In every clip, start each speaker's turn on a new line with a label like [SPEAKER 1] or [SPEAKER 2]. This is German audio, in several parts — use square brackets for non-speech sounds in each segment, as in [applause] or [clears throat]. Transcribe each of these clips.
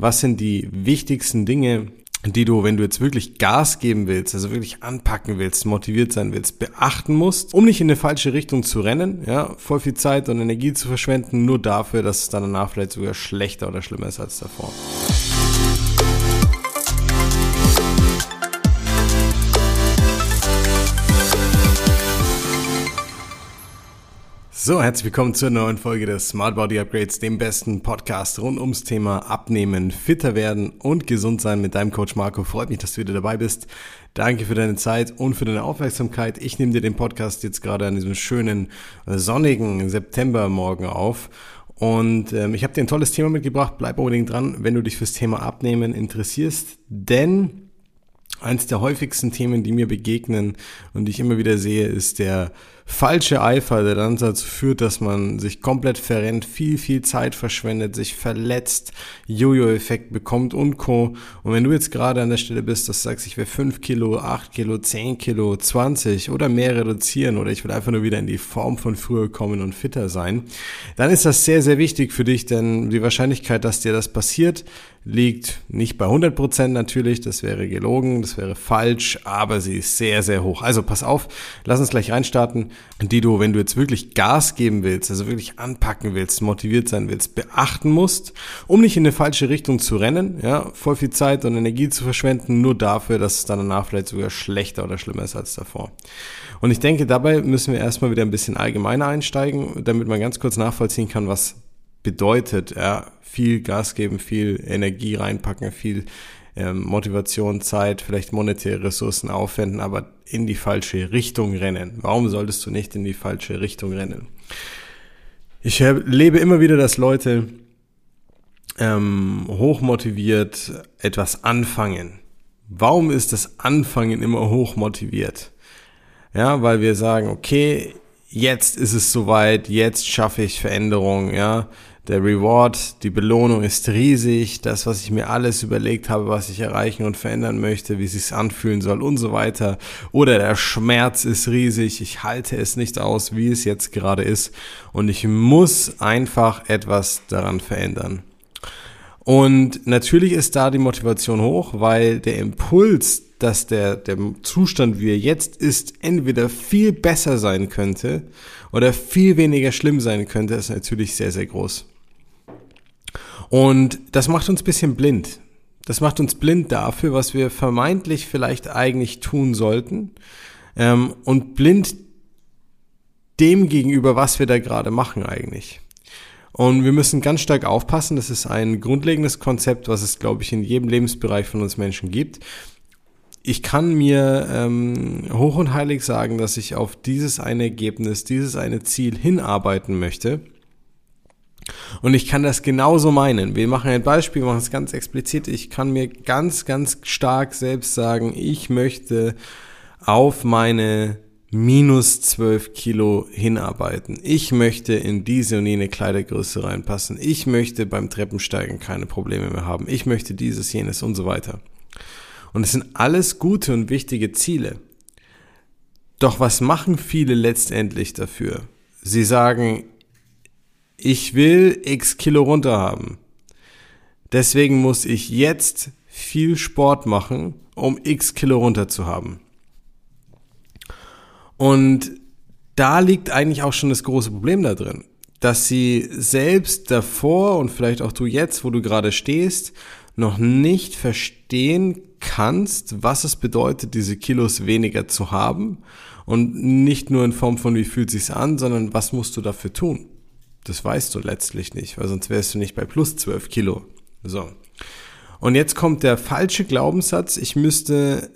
[SPEAKER 1] was sind die wichtigsten Dinge, die du, wenn du jetzt wirklich Gas geben willst, also wirklich anpacken willst, motiviert sein willst, beachten musst, um nicht in eine falsche Richtung zu rennen, ja, voll viel Zeit und Energie zu verschwenden, nur dafür, dass es dann danach vielleicht sogar schlechter oder schlimmer ist als davor. So, herzlich willkommen zur neuen Folge des Smart Body Upgrades, dem besten Podcast rund ums Thema Abnehmen, fitter werden und gesund sein mit deinem Coach Marco. Freut mich, dass du wieder dabei bist. Danke für deine Zeit und für deine Aufmerksamkeit. Ich nehme dir den Podcast jetzt gerade an diesem schönen sonnigen Septembermorgen auf und ähm, ich habe dir ein tolles Thema mitgebracht. Bleib unbedingt dran, wenn du dich fürs Thema Abnehmen interessierst, denn eins der häufigsten Themen, die mir begegnen und die ich immer wieder sehe, ist der falsche Eifer, der dann dazu führt, dass man sich komplett verrennt, viel, viel Zeit verschwendet, sich verletzt, Jojo-Effekt bekommt und Co. Und wenn du jetzt gerade an der Stelle bist, dass du sagst, ich will 5 Kilo, 8 Kilo, 10 Kilo, 20 oder mehr reduzieren oder ich will einfach nur wieder in die Form von früher kommen und fitter sein, dann ist das sehr, sehr wichtig für dich, denn die Wahrscheinlichkeit, dass dir das passiert, liegt nicht bei 100 Prozent natürlich, das wäre gelogen, das wäre falsch, aber sie ist sehr, sehr hoch. Also pass auf, lass uns gleich reinstarten, die du, wenn du jetzt wirklich Gas geben willst, also wirklich anpacken willst, motiviert sein willst, beachten musst, um nicht in eine falsche Richtung zu rennen, ja, voll viel Zeit und Energie zu verschwenden, nur dafür, dass es dann danach vielleicht sogar schlechter oder schlimmer ist als davor. Und ich denke, dabei müssen wir erstmal wieder ein bisschen allgemeiner einsteigen, damit man ganz kurz nachvollziehen kann, was bedeutet, ja, viel Gas geben, viel Energie reinpacken, viel ähm, Motivation, Zeit, vielleicht monetäre Ressourcen aufwenden, aber in die falsche Richtung rennen. Warum solltest du nicht in die falsche Richtung rennen? Ich erlebe immer wieder, dass Leute ähm, hochmotiviert etwas anfangen. Warum ist das Anfangen immer hochmotiviert? Ja, weil wir sagen, okay, jetzt ist es soweit, jetzt schaffe ich Veränderung, ja. Der Reward, die Belohnung ist riesig, das, was ich mir alles überlegt habe, was ich erreichen und verändern möchte, wie es sich anfühlen soll und so weiter. Oder der Schmerz ist riesig, ich halte es nicht aus, wie es jetzt gerade ist und ich muss einfach etwas daran verändern. Und natürlich ist da die Motivation hoch, weil der Impuls, dass der, der Zustand, wie er jetzt ist, entweder viel besser sein könnte oder viel weniger schlimm sein könnte, ist natürlich sehr, sehr groß. Und das macht uns bisschen blind. Das macht uns blind dafür, was wir vermeintlich vielleicht eigentlich tun sollten ähm, und blind dem gegenüber, was wir da gerade machen eigentlich. Und wir müssen ganz stark aufpassen, das ist ein grundlegendes Konzept, was es, glaube ich, in jedem Lebensbereich von uns Menschen gibt, ich kann mir ähm, hoch und heilig sagen, dass ich auf dieses eine Ergebnis, dieses eine Ziel hinarbeiten möchte. Und ich kann das genauso meinen. Wir machen ein Beispiel, machen es ganz explizit. Ich kann mir ganz, ganz stark selbst sagen, ich möchte auf meine minus 12 Kilo hinarbeiten. Ich möchte in diese und jene Kleidergröße reinpassen. Ich möchte beim Treppensteigen keine Probleme mehr haben. Ich möchte dieses, jenes und so weiter. Und es sind alles gute und wichtige Ziele. Doch was machen viele letztendlich dafür? Sie sagen, ich will x Kilo runter haben. Deswegen muss ich jetzt viel Sport machen, um x Kilo runter zu haben. Und da liegt eigentlich auch schon das große Problem da drin, dass sie selbst davor und vielleicht auch du jetzt, wo du gerade stehst, noch nicht verstehen kannst, was es bedeutet, diese Kilos weniger zu haben. Und nicht nur in Form von, wie fühlt sich's an, sondern was musst du dafür tun? Das weißt du letztlich nicht, weil sonst wärst du nicht bei plus 12 Kilo. So. Und jetzt kommt der falsche Glaubenssatz, ich müsste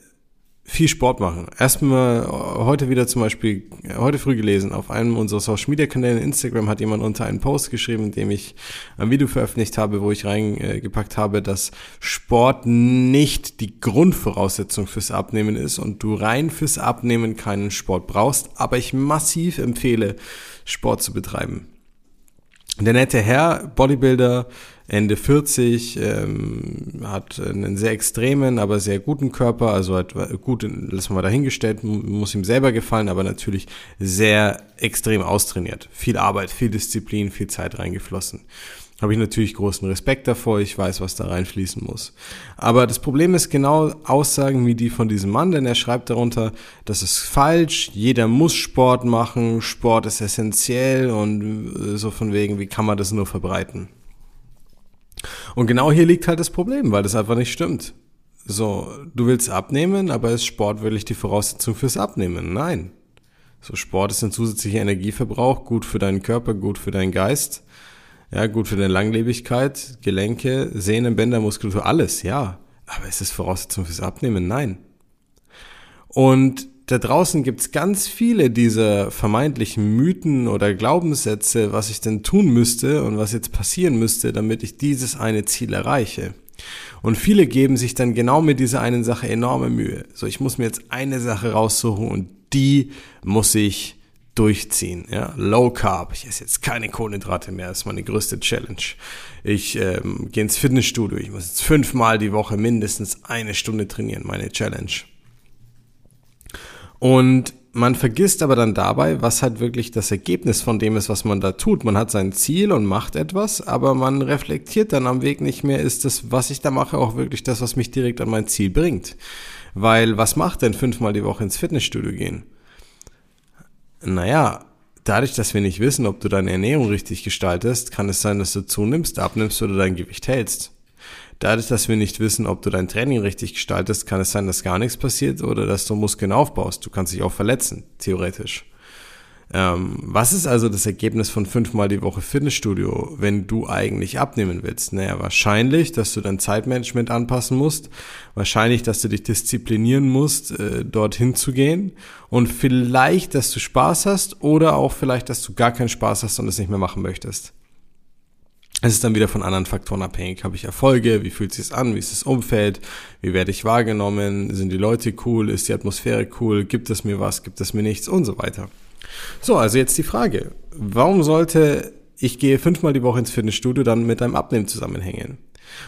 [SPEAKER 1] viel Sport machen. Erstmal heute wieder zum Beispiel, heute früh gelesen, auf einem unserer Social Media Kanäle, Instagram, hat jemand unter einen Post geschrieben, in dem ich ein Video veröffentlicht habe, wo ich reingepackt habe, dass Sport nicht die Grundvoraussetzung fürs Abnehmen ist und du rein fürs Abnehmen keinen Sport brauchst, aber ich massiv empfehle, Sport zu betreiben. Der nette Herr, Bodybuilder, Ende 40, ähm, hat einen sehr extremen, aber sehr guten Körper, also hat gut, lassen wir dahingestellt, muss ihm selber gefallen, aber natürlich sehr extrem austrainiert. Viel Arbeit, viel Disziplin, viel Zeit reingeflossen. Habe ich natürlich großen Respekt davor. Ich weiß, was da reinfließen muss. Aber das Problem ist genau Aussagen wie die von diesem Mann, denn er schreibt darunter, das ist falsch, jeder muss Sport machen, Sport ist essentiell und äh, so von wegen, wie kann man das nur verbreiten? Und genau hier liegt halt das Problem, weil das einfach nicht stimmt. So, du willst abnehmen, aber ist Sport wirklich die Voraussetzung fürs Abnehmen? Nein. So, Sport ist ein zusätzlicher Energieverbrauch, gut für deinen Körper, gut für deinen Geist. Ja, gut für deine Langlebigkeit, Gelenke, Sehnen, Bänder, Muskulatur, alles, ja. Aber ist es Voraussetzung fürs Abnehmen? Nein. Und da draußen gibt's ganz viele dieser vermeintlichen Mythen oder Glaubenssätze, was ich denn tun müsste und was jetzt passieren müsste, damit ich dieses eine Ziel erreiche. Und viele geben sich dann genau mit dieser einen Sache enorme Mühe. So, ich muss mir jetzt eine Sache raussuchen und die muss ich durchziehen. Ja? Low Carb, ich esse jetzt keine Kohlenhydrate mehr, das ist meine größte Challenge. Ich ähm, gehe ins Fitnessstudio, ich muss jetzt fünfmal die Woche mindestens eine Stunde trainieren, meine Challenge. Und man vergisst aber dann dabei, was halt wirklich das Ergebnis von dem ist, was man da tut. Man hat sein Ziel und macht etwas, aber man reflektiert dann am Weg nicht mehr, ist das, was ich da mache, auch wirklich das, was mich direkt an mein Ziel bringt. Weil was macht denn fünfmal die Woche ins Fitnessstudio gehen? Naja, dadurch, dass wir nicht wissen, ob du deine Ernährung richtig gestaltest, kann es sein, dass du zunimmst, abnimmst oder dein Gewicht hältst. Dadurch, dass wir nicht wissen, ob du dein Training richtig gestaltest, kann es sein, dass gar nichts passiert oder dass du Muskeln aufbaust. Du kannst dich auch verletzen, theoretisch. Ähm, was ist also das Ergebnis von fünfmal die Woche Fitnessstudio, wenn du eigentlich abnehmen willst? Naja, wahrscheinlich, dass du dein Zeitmanagement anpassen musst, wahrscheinlich, dass du dich disziplinieren musst, äh, dorthin zu gehen und vielleicht, dass du Spaß hast oder auch vielleicht, dass du gar keinen Spaß hast und es nicht mehr machen möchtest. Es ist dann wieder von anderen Faktoren abhängig. Habe ich Erfolge? Wie fühlt es sich an? Wie ist das Umfeld? Wie werde ich wahrgenommen? Sind die Leute cool? Ist die Atmosphäre cool? Gibt es mir was? Gibt es mir nichts? Und so weiter. So, also jetzt die Frage. Warum sollte ich gehe fünfmal die Woche ins Fitnessstudio dann mit einem Abnehmen zusammenhängen?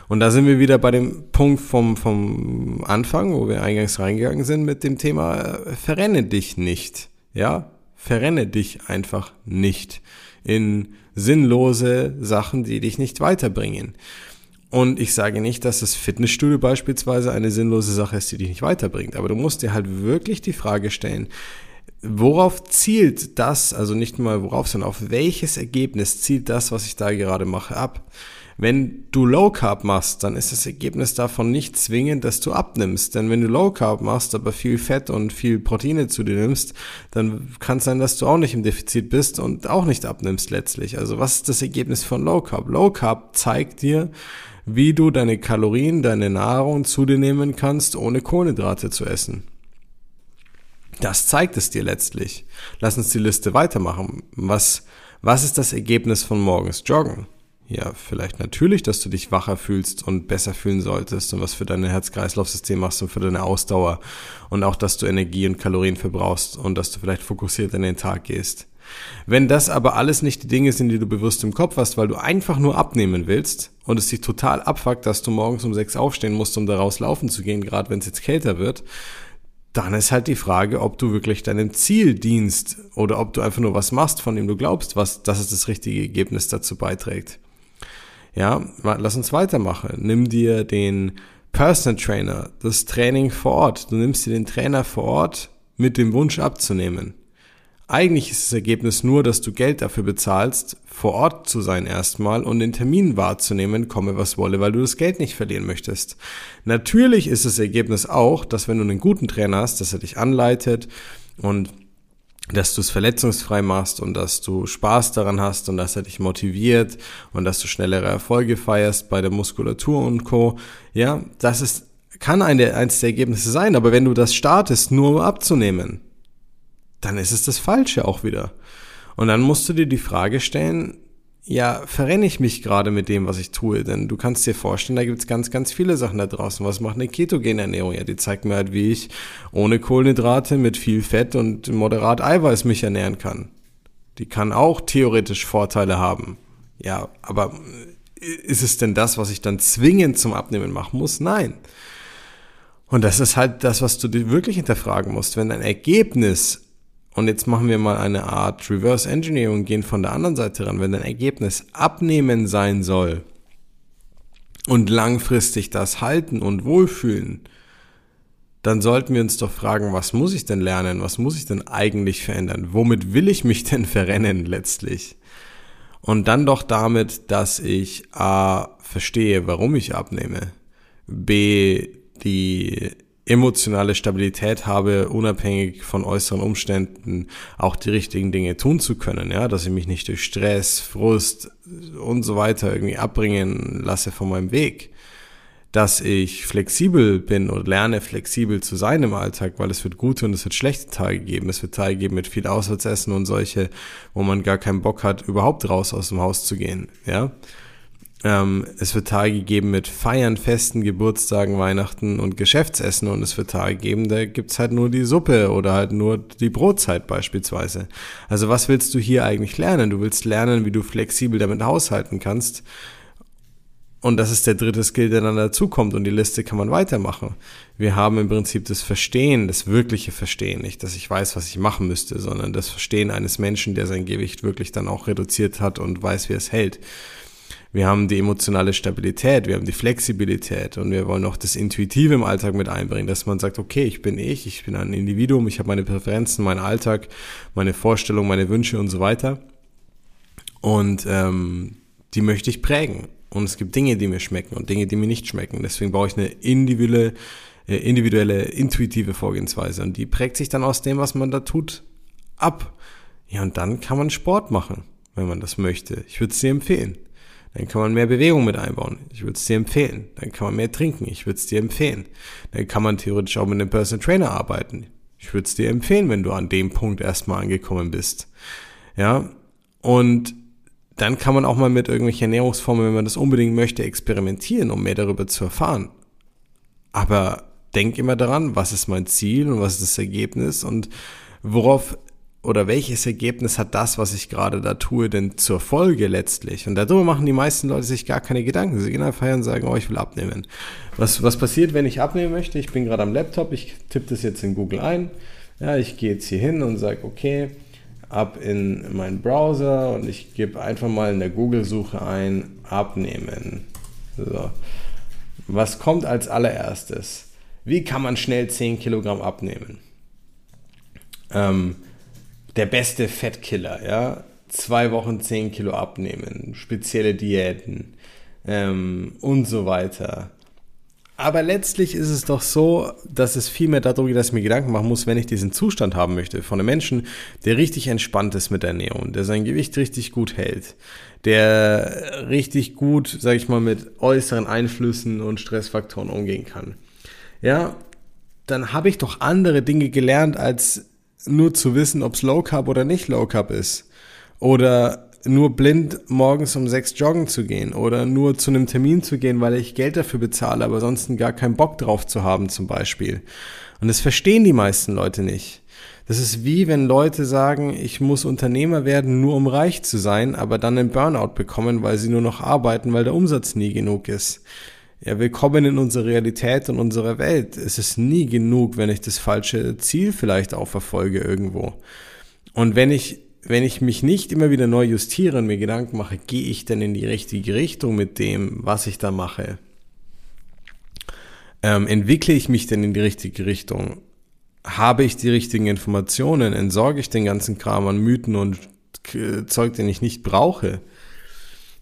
[SPEAKER 1] Und da sind wir wieder bei dem Punkt vom, vom Anfang, wo wir eingangs reingegangen sind mit dem Thema, äh, verrenne dich nicht. Ja, verrenne dich einfach nicht in sinnlose Sachen, die dich nicht weiterbringen. Und ich sage nicht, dass das Fitnessstudio beispielsweise eine sinnlose Sache ist, die dich nicht weiterbringt. Aber du musst dir halt wirklich die Frage stellen, worauf zielt das, also nicht mal worauf, sondern auf welches Ergebnis zielt das, was ich da gerade mache, ab? Wenn du Low Carb machst, dann ist das Ergebnis davon nicht zwingend, dass du abnimmst. Denn wenn du Low Carb machst, aber viel Fett und viel Proteine zu dir nimmst, dann kann es sein, dass du auch nicht im Defizit bist und auch nicht abnimmst letztlich. Also was ist das Ergebnis von Low Carb? Low Carb zeigt dir, wie du deine Kalorien, deine Nahrung zu dir nehmen kannst, ohne Kohlenhydrate zu essen. Das zeigt es dir letztlich. Lass uns die Liste weitermachen. Was, was ist das Ergebnis von morgens Joggen? Ja, vielleicht natürlich, dass du dich wacher fühlst und besser fühlen solltest und was für dein Herz-Kreislauf-System machst und für deine Ausdauer und auch, dass du Energie und Kalorien verbrauchst und dass du vielleicht fokussiert in den Tag gehst. Wenn das aber alles nicht die Dinge sind, die du bewusst im Kopf hast, weil du einfach nur abnehmen willst und es dich total abfuckt, dass du morgens um sechs aufstehen musst, um daraus laufen zu gehen, gerade wenn es jetzt kälter wird, dann ist halt die Frage, ob du wirklich deinem Ziel dienst oder ob du einfach nur was machst, von dem du glaubst, was, dass es das richtige Ergebnis dazu beiträgt. Ja, lass uns weitermachen. Nimm dir den Personal Trainer, das Training vor Ort. Du nimmst dir den Trainer vor Ort mit dem Wunsch abzunehmen. Eigentlich ist das Ergebnis nur, dass du Geld dafür bezahlst, vor Ort zu sein erstmal und den Termin wahrzunehmen, komme was wolle, weil du das Geld nicht verlieren möchtest. Natürlich ist das Ergebnis auch, dass wenn du einen guten Trainer hast, dass er dich anleitet und dass du es verletzungsfrei machst und dass du Spaß daran hast und dass er dich motiviert und dass du schnellere Erfolge feierst bei der Muskulatur und Co. Ja, das ist, kann eine, eins der Ergebnisse sein, aber wenn du das startest, nur um abzunehmen, dann ist es das Falsche auch wieder. Und dann musst du dir die Frage stellen, ja, verrenne ich mich gerade mit dem, was ich tue? Denn du kannst dir vorstellen, da gibt es ganz, ganz viele Sachen da draußen. Was macht eine ketogene Ernährung? Ja, die zeigt mir halt, wie ich ohne Kohlenhydrate mit viel Fett und moderat Eiweiß mich ernähren kann. Die kann auch theoretisch Vorteile haben. Ja, aber ist es denn das, was ich dann zwingend zum Abnehmen machen muss? Nein. Und das ist halt das, was du dir wirklich hinterfragen musst. Wenn ein Ergebnis und jetzt machen wir mal eine Art Reverse Engineering und gehen von der anderen Seite ran. Wenn dein Ergebnis abnehmen sein soll und langfristig das halten und wohlfühlen, dann sollten wir uns doch fragen, was muss ich denn lernen? Was muss ich denn eigentlich verändern? Womit will ich mich [laughs] denn verrennen letztlich? Und dann doch damit, dass ich A verstehe, warum ich abnehme, B die emotionale Stabilität habe, unabhängig von äußeren Umständen auch die richtigen Dinge tun zu können, ja, dass ich mich nicht durch Stress, Frust und so weiter irgendwie abbringen lasse von meinem Weg. Dass ich flexibel bin und lerne, flexibel zu sein im Alltag, weil es wird gute und es wird schlechte Tage geben. Es wird Tage geben mit viel Auswärtsessen und solche, wo man gar keinen Bock hat, überhaupt raus aus dem Haus zu gehen, ja. Ähm, es wird Tage geben mit Feiern, Festen, Geburtstagen, Weihnachten und Geschäftsessen und es wird Tage geben, da gibt's halt nur die Suppe oder halt nur die Brotzeit beispielsweise. Also was willst du hier eigentlich lernen? Du willst lernen, wie du flexibel damit haushalten kannst. Und das ist der dritte Skill, der dann dazukommt und die Liste kann man weitermachen. Wir haben im Prinzip das Verstehen, das wirkliche Verstehen, nicht, dass ich weiß, was ich machen müsste, sondern das Verstehen eines Menschen, der sein Gewicht wirklich dann auch reduziert hat und weiß, wie es hält wir haben die emotionale Stabilität, wir haben die Flexibilität und wir wollen auch das Intuitive im Alltag mit einbringen, dass man sagt, okay, ich bin ich, ich bin ein Individuum, ich habe meine Präferenzen, meinen Alltag, meine Vorstellungen, meine Wünsche und so weiter. Und ähm, die möchte ich prägen. Und es gibt Dinge, die mir schmecken und Dinge, die mir nicht schmecken. Deswegen brauche ich eine individuelle, äh, individuelle, intuitive Vorgehensweise. Und die prägt sich dann aus dem, was man da tut, ab. Ja, und dann kann man Sport machen, wenn man das möchte. Ich würde es dir empfehlen. Dann kann man mehr Bewegung mit einbauen. Ich würde es dir empfehlen. Dann kann man mehr trinken. Ich würde es dir empfehlen. Dann kann man theoretisch auch mit einem Personal Trainer arbeiten. Ich würde es dir empfehlen, wenn du an dem Punkt erstmal angekommen bist. Ja. Und dann kann man auch mal mit irgendwelchen Ernährungsformen, wenn man das unbedingt möchte, experimentieren, um mehr darüber zu erfahren. Aber denk immer daran, was ist mein Ziel und was ist das Ergebnis und worauf oder welches Ergebnis hat das, was ich gerade da tue, denn zur Folge letztlich? Und darüber machen die meisten Leute sich gar keine Gedanken. Sie gehen einfach her und sagen, oh, ich will abnehmen. Was, was passiert, wenn ich abnehmen möchte? Ich bin gerade am Laptop, ich tippe das jetzt in Google ein. Ja, ich gehe jetzt hier hin und sage, okay, ab in meinen Browser und ich gebe einfach mal in der Google-Suche ein, abnehmen. So. Was kommt als allererstes? Wie kann man schnell 10 Kilogramm abnehmen? Ähm, der beste Fettkiller, ja. Zwei Wochen 10 Kilo abnehmen, spezielle Diäten ähm, und so weiter. Aber letztlich ist es doch so, dass es viel mehr darum geht, dass ich mir Gedanken machen muss, wenn ich diesen Zustand haben möchte von einem Menschen, der richtig entspannt ist mit Ernährung, der sein Gewicht richtig gut hält, der richtig gut, sag ich mal, mit äußeren Einflüssen und Stressfaktoren umgehen kann. Ja, dann habe ich doch andere Dinge gelernt, als nur zu wissen, ob es Low Carb oder nicht Low Carb ist. Oder nur blind morgens um sechs joggen zu gehen oder nur zu einem Termin zu gehen, weil ich Geld dafür bezahle, aber sonst gar keinen Bock drauf zu haben zum Beispiel. Und das verstehen die meisten Leute nicht. Das ist wie wenn Leute sagen, ich muss Unternehmer werden, nur um reich zu sein, aber dann einen Burnout bekommen, weil sie nur noch arbeiten, weil der Umsatz nie genug ist. Ja, willkommen in unserer Realität und unserer Welt. Es ist nie genug, wenn ich das falsche Ziel vielleicht auch verfolge irgendwo. Und wenn ich, wenn ich mich nicht immer wieder neu justiere und mir Gedanken mache, gehe ich denn in die richtige Richtung mit dem, was ich da mache? Ähm, entwickle ich mich denn in die richtige Richtung? Habe ich die richtigen Informationen? Entsorge ich den ganzen Kram an Mythen und Zeug, den ich nicht brauche?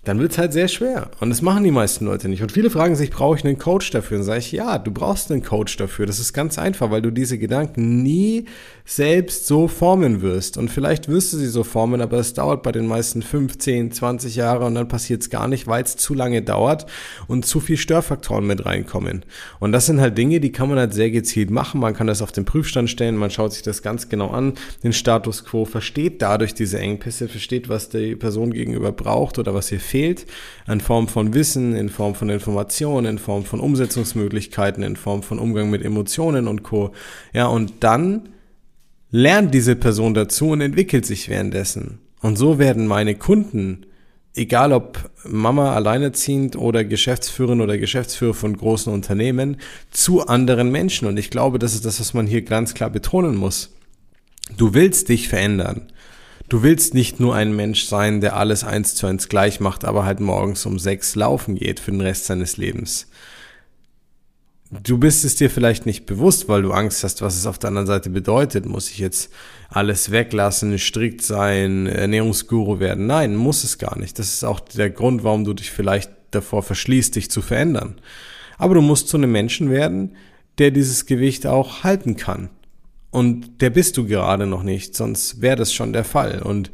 [SPEAKER 1] Dann wird es halt sehr schwer. Und das machen die meisten Leute nicht. Und viele fragen sich, brauche ich einen Coach dafür? Und sage ich, ja, du brauchst einen Coach dafür. Das ist ganz einfach, weil du diese Gedanken nie selbst so formen wirst. Und vielleicht wirst du sie so formen, aber es dauert bei den meisten 15, 20 Jahre und dann passiert es gar nicht, weil es zu lange dauert und zu viel Störfaktoren mit reinkommen. Und das sind halt Dinge, die kann man halt sehr gezielt machen. Man kann das auf den Prüfstand stellen, man schaut sich das ganz genau an, den Status quo, versteht dadurch diese Engpässe, versteht, was die Person gegenüber braucht oder was ihr fehlt, in Form von Wissen, in Form von Informationen, in Form von Umsetzungsmöglichkeiten, in Form von Umgang mit Emotionen und Co. Ja, und dann lernt diese Person dazu und entwickelt sich währenddessen. Und so werden meine Kunden, egal ob Mama alleinerziehend oder Geschäftsführerin oder Geschäftsführer von großen Unternehmen, zu anderen Menschen. Und ich glaube, das ist das, was man hier ganz klar betonen muss. Du willst dich verändern. Du willst nicht nur ein Mensch sein, der alles eins zu eins gleich macht, aber halt morgens um sechs laufen geht für den Rest seines Lebens. Du bist es dir vielleicht nicht bewusst, weil du Angst hast, was es auf der anderen Seite bedeutet. Muss ich jetzt alles weglassen, strikt sein, Ernährungsguru werden? Nein, muss es gar nicht. Das ist auch der Grund, warum du dich vielleicht davor verschließt, dich zu verändern. Aber du musst zu einem Menschen werden, der dieses Gewicht auch halten kann. Und der bist du gerade noch nicht, sonst wäre das schon der Fall. Und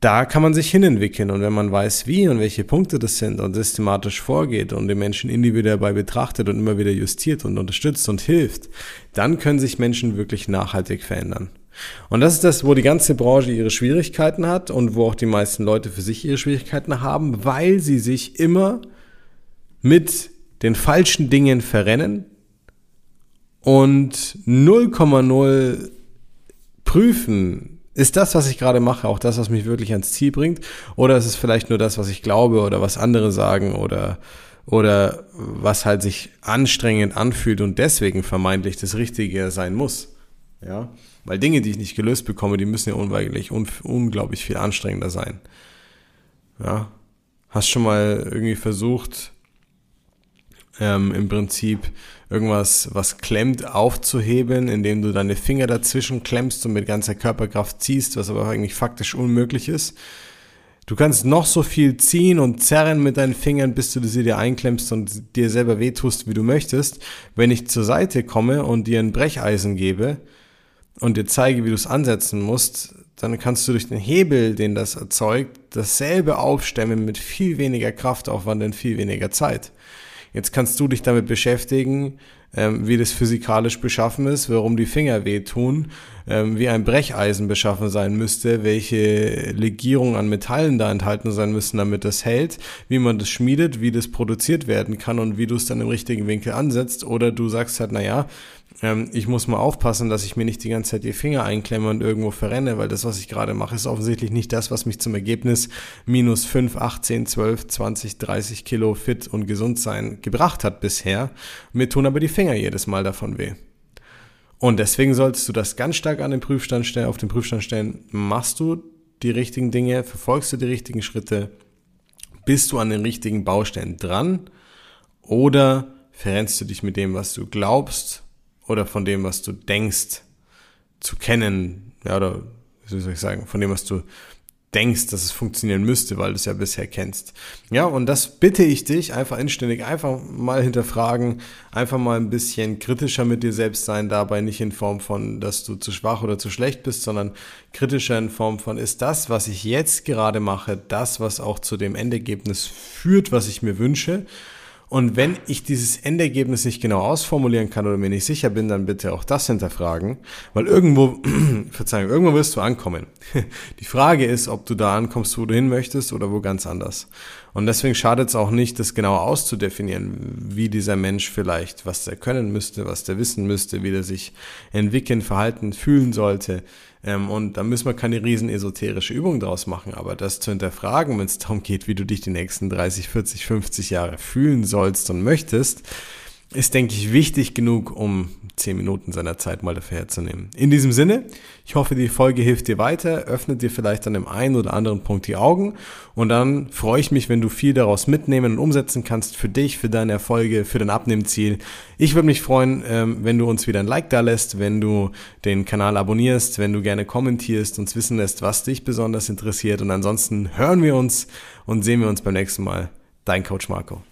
[SPEAKER 1] da kann man sich hinentwickeln. Und wenn man weiß, wie und welche Punkte das sind und systematisch vorgeht und den Menschen individuell dabei betrachtet und immer wieder justiert und unterstützt und hilft, dann können sich Menschen wirklich nachhaltig verändern. Und das ist das, wo die ganze Branche ihre Schwierigkeiten hat und wo auch die meisten Leute für sich ihre Schwierigkeiten haben, weil sie sich immer mit den falschen Dingen verrennen, und 0,0 prüfen, ist das, was ich gerade mache, auch das, was mich wirklich ans Ziel bringt? Oder ist es vielleicht nur das, was ich glaube oder was andere sagen oder, oder was halt sich anstrengend anfühlt und deswegen vermeintlich das Richtige sein muss? Ja, weil Dinge, die ich nicht gelöst bekomme, die müssen ja unweigerlich un unglaublich viel anstrengender sein. Ja, hast schon mal irgendwie versucht, ähm, im Prinzip irgendwas, was klemmt, aufzuheben, indem du deine Finger dazwischen klemmst und mit ganzer Körperkraft ziehst, was aber eigentlich faktisch unmöglich ist. Du kannst noch so viel ziehen und zerren mit deinen Fingern, bis du sie dir einklemmst und dir selber wehtust, wie du möchtest. Wenn ich zur Seite komme und dir ein Brecheisen gebe und dir zeige, wie du es ansetzen musst, dann kannst du durch den Hebel, den das erzeugt, dasselbe aufstemmen mit viel weniger Kraftaufwand in viel weniger Zeit. Jetzt kannst du dich damit beschäftigen, ähm, wie das physikalisch beschaffen ist, warum die Finger wehtun, ähm, wie ein Brecheisen beschaffen sein müsste, welche Legierungen an Metallen da enthalten sein müssen, damit das hält, wie man das schmiedet, wie das produziert werden kann und wie du es dann im richtigen Winkel ansetzt. Oder du sagst halt, naja, ähm, ich muss mal aufpassen, dass ich mir nicht die ganze Zeit die Finger einklemme und irgendwo verrenne, weil das, was ich gerade mache, ist offensichtlich nicht das, was mich zum Ergebnis minus 5, 18, 12, 20, 30 Kilo fit und gesund sein gebracht hat bisher. Mir tun aber die Finger jedes Mal davon weh. Und deswegen solltest du das ganz stark an den Prüfstand stellen, auf den Prüfstand stellen. Machst du die richtigen Dinge? Verfolgst du die richtigen Schritte? Bist du an den richtigen Baustellen dran? Oder verrennst du dich mit dem, was du glaubst oder von dem, was du denkst zu kennen, ja, oder wie soll ich sagen, von dem, was du denkst, dass es funktionieren müsste, weil du es ja bisher kennst. Ja, und das bitte ich dich einfach inständig, einfach mal hinterfragen, einfach mal ein bisschen kritischer mit dir selbst sein, dabei nicht in Form von, dass du zu schwach oder zu schlecht bist, sondern kritischer in Form von, ist das, was ich jetzt gerade mache, das, was auch zu dem Endergebnis führt, was ich mir wünsche? Und wenn ich dieses Endergebnis nicht genau ausformulieren kann oder mir nicht sicher bin, dann bitte auch das hinterfragen, weil irgendwo, [clears throat] Verzeihung, irgendwo wirst du ankommen. [laughs] Die Frage ist, ob du da ankommst, wo du hin möchtest oder wo ganz anders. Und deswegen schadet es auch nicht, das genau auszudefinieren, wie dieser Mensch vielleicht, was der können müsste, was der wissen müsste, wie der sich entwickeln, verhalten, fühlen sollte, ähm, und da müssen wir keine riesen esoterische Übung draus machen, aber das zu hinterfragen, wenn es darum geht, wie du dich die nächsten 30, 40, 50 Jahre fühlen sollst und möchtest, ist, denke ich, wichtig genug, um 10 Minuten seiner Zeit mal dafür herzunehmen. In diesem Sinne, ich hoffe, die Folge hilft dir weiter, öffnet dir vielleicht an dem einen oder anderen Punkt die Augen und dann freue ich mich, wenn du viel daraus mitnehmen und umsetzen kannst für dich, für deine Erfolge, für dein Abnehmziel. Ich würde mich freuen, ähm, wenn du uns wieder ein Like da lässt, wenn du den Kanal abonnierst, wenn du gerne kommentierst, uns wissen lässt, was dich besonders interessiert und ansonsten hören wir uns und sehen wir uns beim nächsten Mal. Dein Coach Marco.